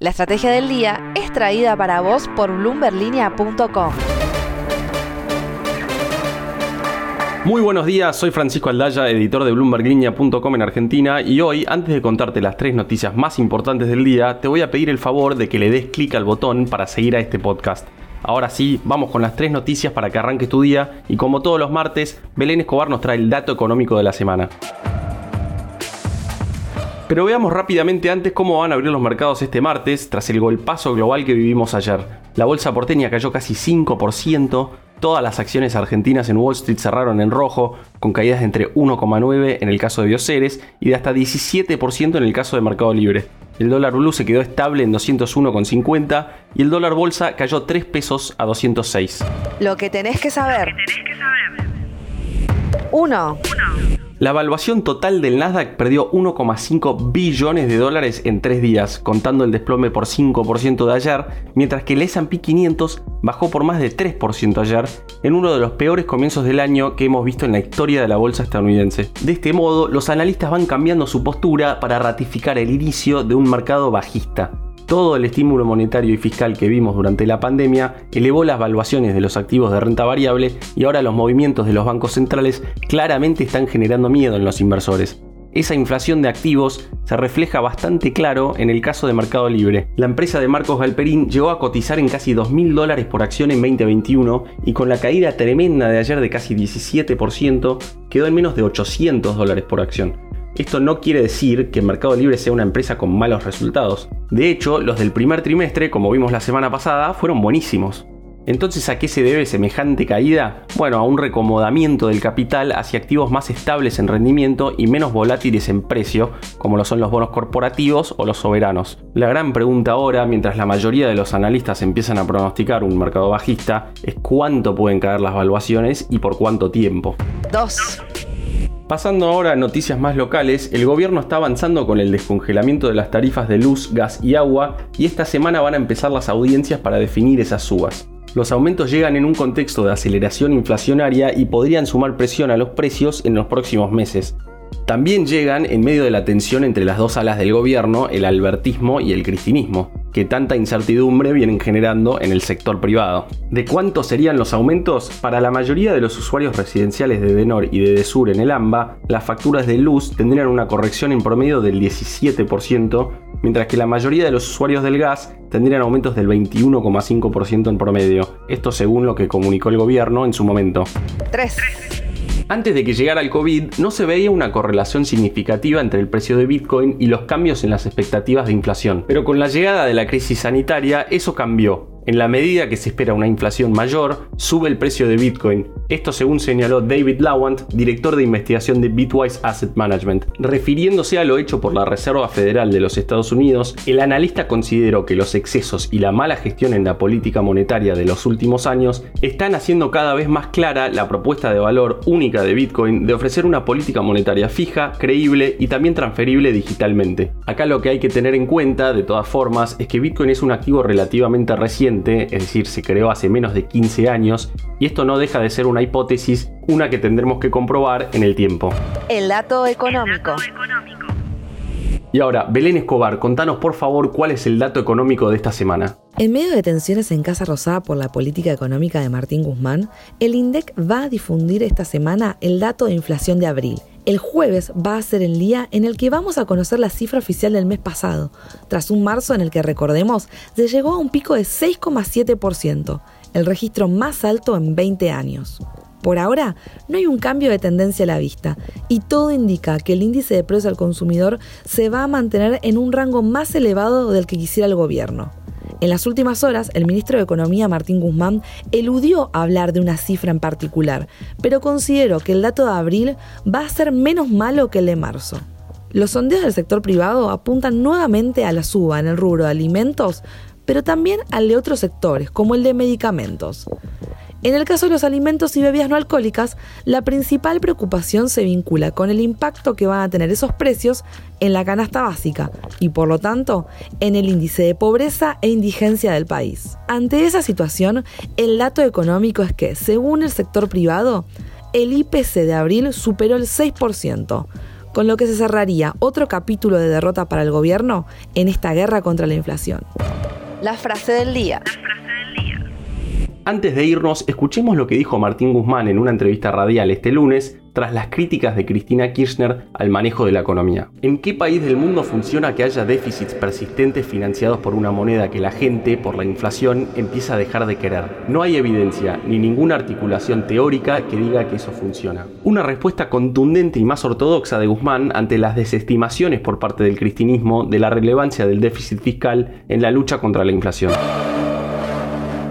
La estrategia del día es traída para vos por bloomberlinia.com. Muy buenos días, soy Francisco Aldaya, editor de BloombergLinea.com en Argentina y hoy, antes de contarte las tres noticias más importantes del día, te voy a pedir el favor de que le des clic al botón para seguir a este podcast. Ahora sí, vamos con las tres noticias para que arranques tu día y como todos los martes, Belén Escobar nos trae el dato económico de la semana. Pero veamos rápidamente antes cómo van a abrir los mercados este martes tras el golpazo global que vivimos ayer. La bolsa porteña cayó casi 5%, todas las acciones argentinas en Wall Street cerraron en rojo, con caídas de entre 1,9% en el caso de Bioceres y de hasta 17% en el caso de Mercado Libre. El dólar blue se quedó estable en 201,50 y el dólar bolsa cayó 3 pesos a 206. Lo que tenés que saber. 1. La evaluación total del Nasdaq perdió 1,5 billones de dólares en tres días, contando el desplome por 5% de ayer, mientras que el S&P 500 bajó por más de 3% ayer, en uno de los peores comienzos del año que hemos visto en la historia de la bolsa estadounidense. De este modo, los analistas van cambiando su postura para ratificar el inicio de un mercado bajista todo el estímulo monetario y fiscal que vimos durante la pandemia elevó las valuaciones de los activos de renta variable y ahora los movimientos de los bancos centrales claramente están generando miedo en los inversores. Esa inflación de activos se refleja bastante claro en el caso de Mercado Libre. La empresa de Marcos Galperín llegó a cotizar en casi 2.000 dólares por acción en 2021 y con la caída tremenda de ayer de casi 17% quedó en menos de 800 dólares por acción. Esto no quiere decir que Mercado Libre sea una empresa con malos resultados. De hecho, los del primer trimestre, como vimos la semana pasada, fueron buenísimos. Entonces, ¿a qué se debe semejante caída? Bueno, a un recomodamiento del capital hacia activos más estables en rendimiento y menos volátiles en precio, como lo son los bonos corporativos o los soberanos. La gran pregunta ahora, mientras la mayoría de los analistas empiezan a pronosticar un mercado bajista, es cuánto pueden caer las valuaciones y por cuánto tiempo. 2. Pasando ahora a noticias más locales, el gobierno está avanzando con el descongelamiento de las tarifas de luz, gas y agua y esta semana van a empezar las audiencias para definir esas subas. Los aumentos llegan en un contexto de aceleración inflacionaria y podrían sumar presión a los precios en los próximos meses. También llegan en medio de la tensión entre las dos alas del gobierno, el albertismo y el cristinismo que tanta incertidumbre vienen generando en el sector privado. ¿De cuántos serían los aumentos? Para la mayoría de los usuarios residenciales de Denor y de Desur en el AMBA, las facturas de luz tendrían una corrección en promedio del 17%, mientras que la mayoría de los usuarios del gas tendrían aumentos del 21,5% en promedio. Esto según lo que comunicó el gobierno en su momento. 3. Antes de que llegara el COVID, no se veía una correlación significativa entre el precio de Bitcoin y los cambios en las expectativas de inflación. Pero con la llegada de la crisis sanitaria, eso cambió en la medida que se espera una inflación mayor, sube el precio de Bitcoin. Esto según señaló David Lawant, director de investigación de Bitwise Asset Management. Refiriéndose a lo hecho por la Reserva Federal de los Estados Unidos, el analista consideró que los excesos y la mala gestión en la política monetaria de los últimos años están haciendo cada vez más clara la propuesta de valor única de Bitcoin de ofrecer una política monetaria fija, creíble y también transferible digitalmente. Acá lo que hay que tener en cuenta, de todas formas, es que Bitcoin es un activo relativamente reciente es decir, se creó hace menos de 15 años, y esto no deja de ser una hipótesis, una que tendremos que comprobar en el tiempo. El dato económico. Y ahora, Belén Escobar, contanos por favor cuál es el dato económico de esta semana. En medio de tensiones en Casa Rosada por la política económica de Martín Guzmán, el INDEC va a difundir esta semana el dato de inflación de abril. El jueves va a ser el día en el que vamos a conocer la cifra oficial del mes pasado, tras un marzo en el que, recordemos, se llegó a un pico de 6,7%, el registro más alto en 20 años. Por ahora, no hay un cambio de tendencia a la vista y todo indica que el índice de precios al consumidor se va a mantener en un rango más elevado del que quisiera el gobierno. En las últimas horas, el ministro de Economía, Martín Guzmán, eludió hablar de una cifra en particular, pero considero que el dato de abril va a ser menos malo que el de marzo. Los sondeos del sector privado apuntan nuevamente a la suba en el rubro de alimentos, pero también al de otros sectores, como el de medicamentos. En el caso de los alimentos y bebidas no alcohólicas, la principal preocupación se vincula con el impacto que van a tener esos precios en la canasta básica y por lo tanto en el índice de pobreza e indigencia del país. Ante esa situación, el dato económico es que, según el sector privado, el IPC de abril superó el 6%, con lo que se cerraría otro capítulo de derrota para el gobierno en esta guerra contra la inflación. La frase del día. Antes de irnos, escuchemos lo que dijo Martín Guzmán en una entrevista radial este lunes tras las críticas de Cristina Kirchner al manejo de la economía. ¿En qué país del mundo funciona que haya déficits persistentes financiados por una moneda que la gente, por la inflación, empieza a dejar de querer? No hay evidencia ni ninguna articulación teórica que diga que eso funciona. Una respuesta contundente y más ortodoxa de Guzmán ante las desestimaciones por parte del cristinismo de la relevancia del déficit fiscal en la lucha contra la inflación.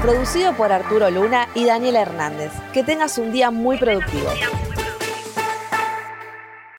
Producido por Arturo Luna y Daniel Hernández. Que tengas un día muy productivo.